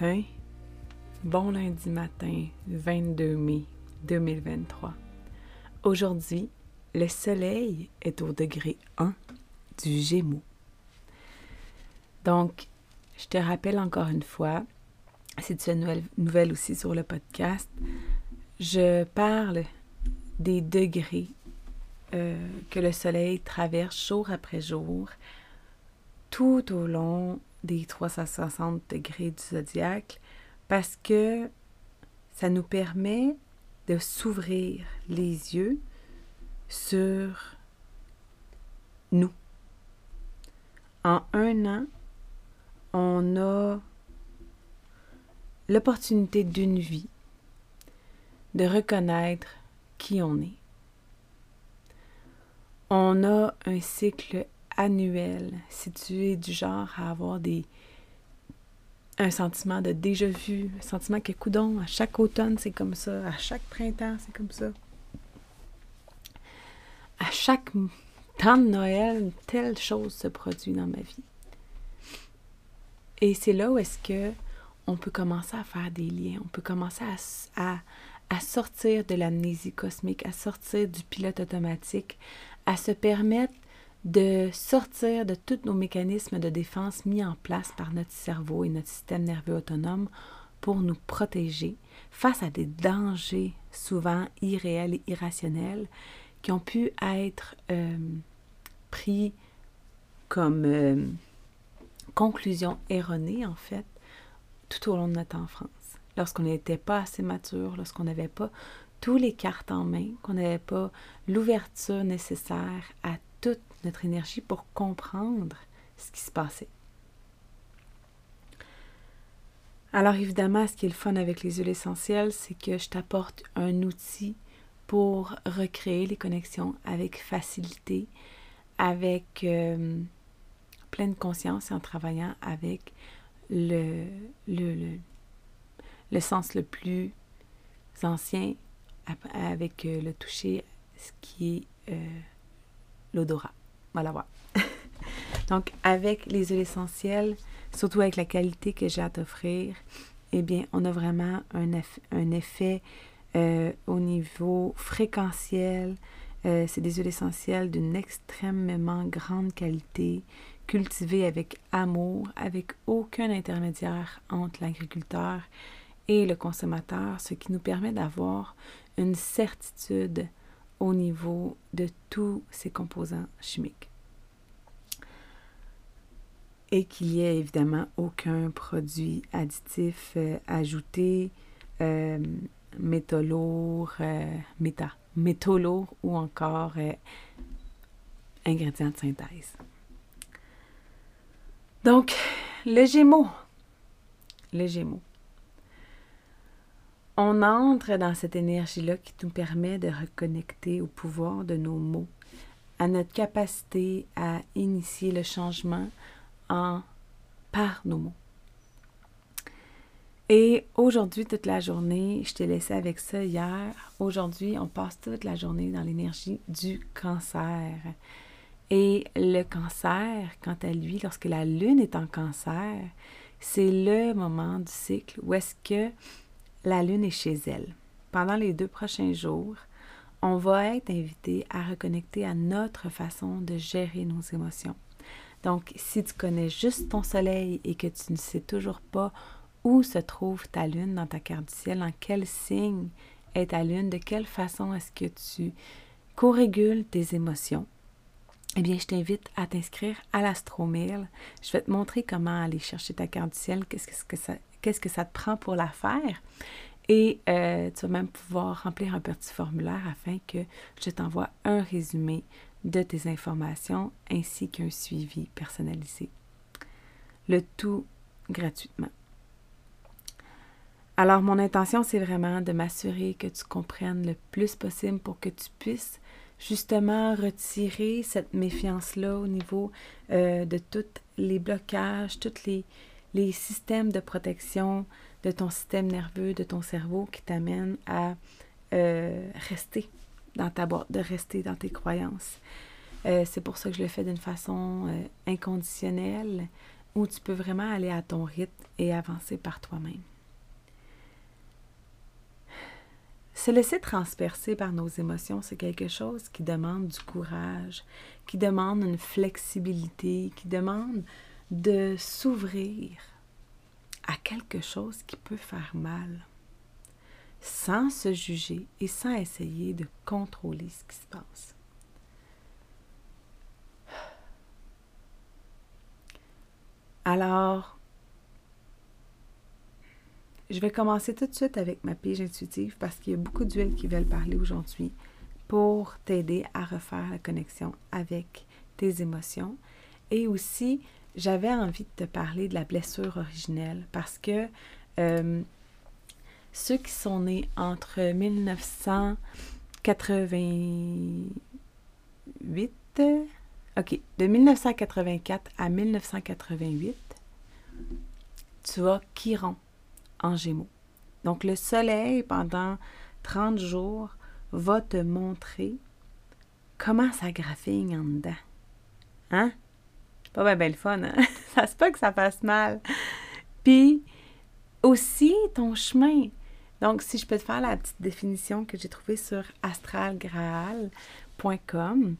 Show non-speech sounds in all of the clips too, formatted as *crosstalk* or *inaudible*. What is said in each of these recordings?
Matin, bon lundi matin, 22 mai 2023. Aujourd'hui, le soleil est au degré 1 du Gémeaux. Donc, je te rappelle encore une fois, si tu es nouvelle, nouvelle aussi sur le podcast, je parle des degrés euh, que le soleil traverse jour après jour tout au long des 360 degrés du zodiaque parce que ça nous permet de s'ouvrir les yeux sur nous. En un an, on a l'opportunité d'une vie de reconnaître qui on est. On a un cycle annuel, si tu es du genre à avoir des un sentiment de déjà vu, un sentiment que coudon, à chaque automne c'est comme ça, à chaque printemps c'est comme ça. À chaque temps de Noël, telle chose se produit dans ma vie. Et c'est là où est-ce que on peut commencer à faire des liens, on peut commencer à, à, à sortir de l'amnésie cosmique, à sortir du pilote automatique, à se permettre de sortir de tous nos mécanismes de défense mis en place par notre cerveau et notre système nerveux autonome pour nous protéger face à des dangers souvent irréels et irrationnels qui ont pu être euh, pris comme euh, conclusion erronée en fait tout au long de notre enfance. Lorsqu'on n'était pas assez mature, lorsqu'on n'avait pas tous les cartes en main, qu'on n'avait pas l'ouverture nécessaire à notre énergie pour comprendre ce qui se passait. Alors évidemment, ce qui est le fun avec les huiles essentielles, c'est que je t'apporte un outil pour recréer les connexions avec facilité, avec euh, pleine conscience et en travaillant avec le, le, le, sens le plus ancien, avec euh, le toucher, ce qui est euh, l'odorat. Voilà, voilà. *laughs* Donc, avec les huiles essentielles, surtout avec la qualité que j'ai à t'offrir, eh bien, on a vraiment un, un effet euh, au niveau fréquentiel. Euh, c'est des huiles essentielles d'une extrêmement grande qualité, cultivées avec amour, avec aucun intermédiaire entre l'agriculteur et le consommateur, ce qui nous permet d'avoir une certitude au niveau de tous ces composants chimiques. Et qu'il n'y ait évidemment aucun produit additif euh, ajouté, euh, métaux lourds, euh, méta, métaux lourds ou encore ingrédients de synthèse. Donc, le Gémeaux. Le Gémeaux on entre dans cette énergie-là qui nous permet de reconnecter au pouvoir de nos mots, à notre capacité à initier le changement en par nos mots. Et aujourd'hui, toute la journée, je t'ai laissé avec ça hier. Aujourd'hui, on passe toute la journée dans l'énergie du cancer. Et le cancer, quant à lui, lorsque la lune est en cancer, c'est le moment du cycle où est-ce que la Lune est chez elle. Pendant les deux prochains jours, on va être invité à reconnecter à notre façon de gérer nos émotions. Donc, si tu connais juste ton soleil et que tu ne sais toujours pas où se trouve ta lune dans ta carte du ciel, en quel signe est ta lune, de quelle façon est-ce que tu co-régules tes émotions, eh bien, je t'invite à t'inscrire à l'astromail. Je vais te montrer comment aller chercher ta carte du ciel, qu'est-ce que ça, qu'est-ce que ça te prend pour la faire. Et euh, tu vas même pouvoir remplir un petit formulaire afin que je t'envoie un résumé de tes informations ainsi qu'un suivi personnalisé. Le tout gratuitement. Alors, mon intention, c'est vraiment de m'assurer que tu comprennes le plus possible pour que tu puisses justement retirer cette méfiance-là au niveau euh, de tous les blocages, tous les, les, systèmes de protection de ton système nerveux, de ton cerveau qui t'amènent à euh, rester dans ta boîte, de rester dans tes croyances. Euh, c'est pour ça que je le fais d'une façon inconditionnelle, où tu peux vraiment aller à ton rythme et avancer par toi-même. Se laisser transpercer par nos émotions, c'est quelque chose qui demande du courage, qui demande une flexibilité, qui demande de s'ouvrir à quelque chose qui peut faire mal, sans se juger et sans essayer de contrôler ce qui se passe. Alors, je vais commencer tout de suite avec ma pige intuitive parce qu'il y a beaucoup d'huiles qui veulent parler aujourd'hui pour t'aider à refaire la connexion avec tes émotions. Et aussi, j'avais envie de te parler de la blessure originelle parce que euh, ceux qui sont nés entre 1988, ok, de 1984 à 1988, tu as Chiron en Gémeaux. Donc le soleil, pendant 30 jours, va te montrer comment ça graphigne en dedans. Hein? Pas bien belle fun, hein? *laughs* ça se peut que ça fasse mal. Puis aussi ton chemin. Donc, si je peux te faire la petite définition que j'ai trouvée sur astralgraal.com,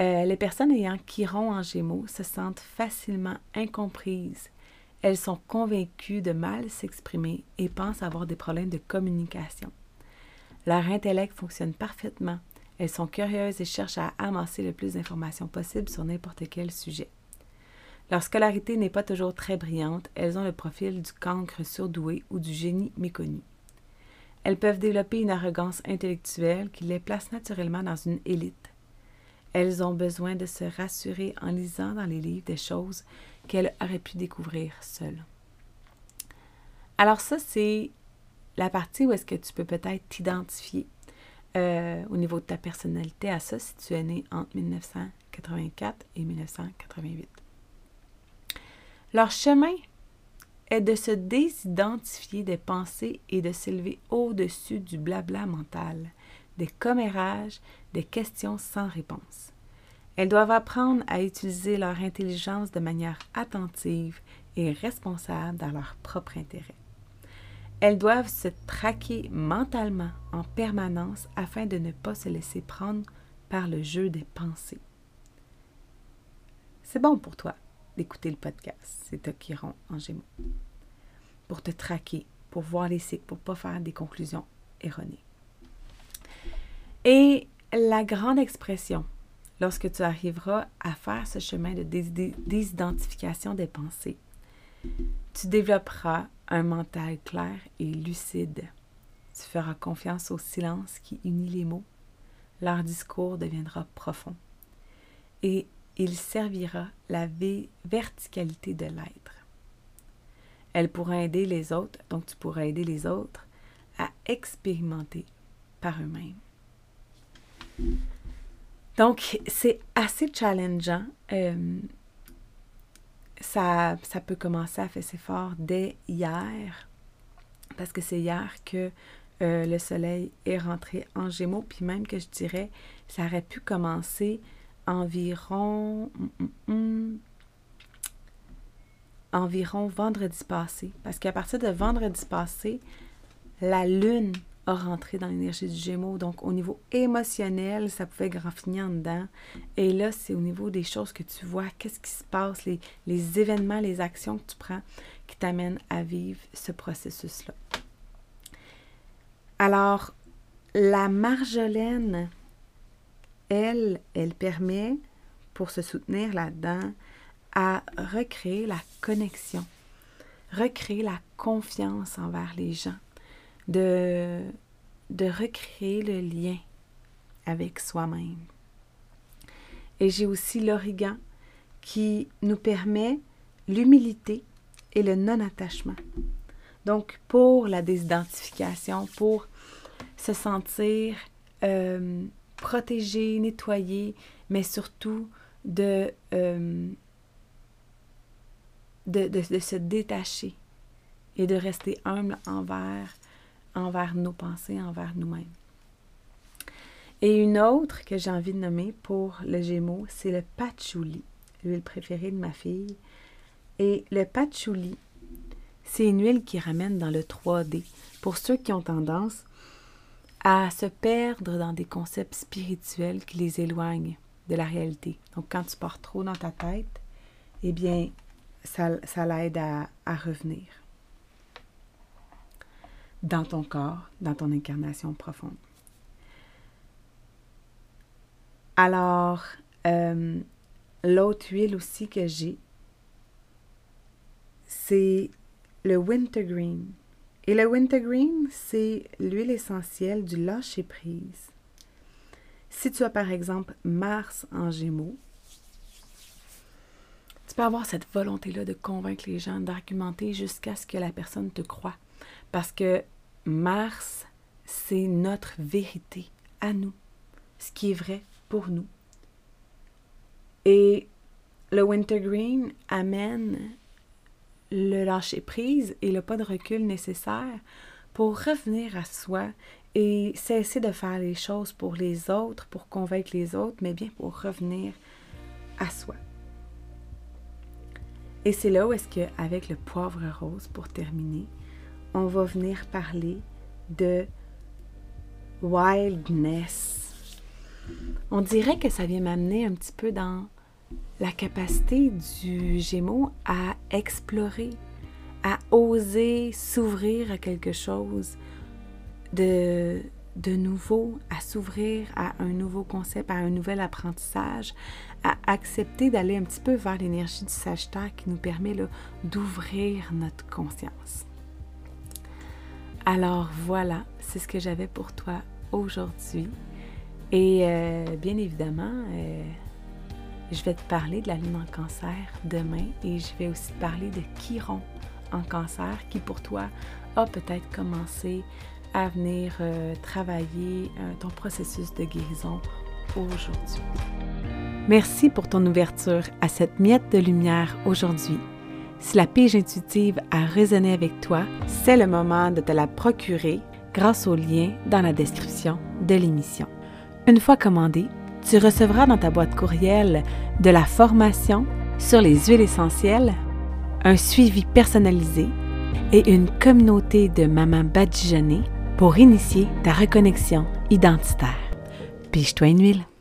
euh, les personnes ayant Chiron en Gémeaux se sentent facilement incomprises, elles sont convaincues de mal s'exprimer et pensent avoir des problèmes de communication. Leur intellect fonctionne parfaitement. Elles sont curieuses et cherchent à amasser le plus d'informations possible sur n'importe quel sujet. Leur scolarité n'est pas toujours très brillante, elles ont le profil du cancre surdoué ou du génie méconnu. Elles peuvent développer une arrogance intellectuelle qui les place naturellement dans une élite. Elles ont besoin de se rassurer en lisant dans les livres des choses qu'elle aurait pu découvrir seule. Alors ça, c'est la partie où est-ce que tu peux peut-être t'identifier euh, au niveau de ta personnalité à ça si tu es né entre 1984 et 1988. Leur chemin est de se désidentifier des pensées et de s'élever au-dessus du blabla mental, des commérages, des questions sans réponse. Elles doivent apprendre à utiliser leur intelligence de manière attentive et responsable dans leur propre intérêt. Elles doivent se traquer mentalement en permanence afin de ne pas se laisser prendre par le jeu des pensées. C'est bon pour toi d'écouter le podcast, c'est rend en gémeaux. Pour te traquer, pour voir les cycles, pour ne pas faire des conclusions erronées. Et la grande expression lorsque tu arriveras à faire ce chemin de désidentification des pensées. Tu développeras un mental clair et lucide. Tu feras confiance au silence qui unit les mots. Leur discours deviendra profond. Et il servira la verticalité de l'être. Elle pourra aider les autres, donc tu pourras aider les autres à expérimenter par eux-mêmes. Donc, c'est assez challengeant. Euh, ça, ça peut commencer à faire ses fort dès hier, parce que c'est hier que euh, le soleil est rentré en gémeaux, puis même que je dirais, ça aurait pu commencer environ, mm, mm, mm, environ vendredi passé, parce qu'à partir de vendredi passé, la lune a rentré dans l'énergie du Gémeaux. Donc, au niveau émotionnel, ça pouvait graffiner en dedans. Et là, c'est au niveau des choses que tu vois, qu'est-ce qui se passe, les, les événements, les actions que tu prends qui t'amènent à vivre ce processus-là. Alors, la marjolaine, elle, elle permet, pour se soutenir là-dedans, à recréer la connexion, recréer la confiance envers les gens de, recréer le lien avec soi-même. Et j'ai aussi l'origan qui nous permet l'humilité et le non-attachement. Donc, pour la désidentification, pour se sentir euh, protégé, nettoyé, mais surtout de, euh, de, se détacher et de rester humble envers, envers nos pensées, envers nous-mêmes. Et une autre que j'ai envie de nommer pour le Gémeaux, c'est le patchouli, l'huile préférée de ma fille. Et le patchouli, c'est une huile qui ramène dans le 3D. Pour ceux qui ont tendance à se perdre dans des concepts spirituels qui les éloignent de la réalité. Donc, quand tu pars trop dans ta tête, eh bien, ça, ça l'aide à, revenir dans ton corps, dans ton incarnation profonde. Alors, euh, l'autre huile aussi que j'ai, c'est le wintergreen. Et le wintergreen, c'est l'huile essentielle du lâcher-prise. Si tu as par exemple Mars en Gémeaux, tu peux avoir cette volonté-là de convaincre les gens, d'argumenter jusqu'à ce que la personne te croie. Parce que Mars, c'est notre vérité à nous, ce qui est vrai pour nous. Et le wintergreen amène le lâcher-prise et le pas de recul nécessaire pour revenir à soi et cesser de faire les choses pour les autres, pour convaincre les autres, mais bien pour revenir à soi. Et c'est là où est-ce que, avec le poivre rose, pour terminer, on va venir parler de wildness. On dirait que ça vient m'amener un petit peu dans la capacité du Gémeaux à explorer, à oser s'ouvrir à quelque chose de, de nouveau, à s'ouvrir à un nouveau concept, à un nouvel apprentissage, à accepter d'aller un petit peu vers l'énergie du Sagittaire qui nous permet d'ouvrir notre conscience. Alors voilà, c'est ce que j'avais pour toi aujourd'hui. Et euh, bien évidemment, euh, je vais te parler de la lune en cancer demain et je vais aussi parler de Chiron en cancer qui pour toi a peut-être commencé à venir euh, travailler ton processus de guérison aujourd'hui. Merci pour ton ouverture à cette miette de lumière aujourd'hui. Si la pige intuitive a résonné avec toi, c'est le moment de te la procurer grâce au lien dans la description de l'émission. Une fois commandée, tu recevras dans ta boîte courriel de la formation sur les huiles essentielles, un suivi personnalisé et une communauté de mamans badigeonnées pour initier ta reconnexion identitaire. Pige-toi une huile.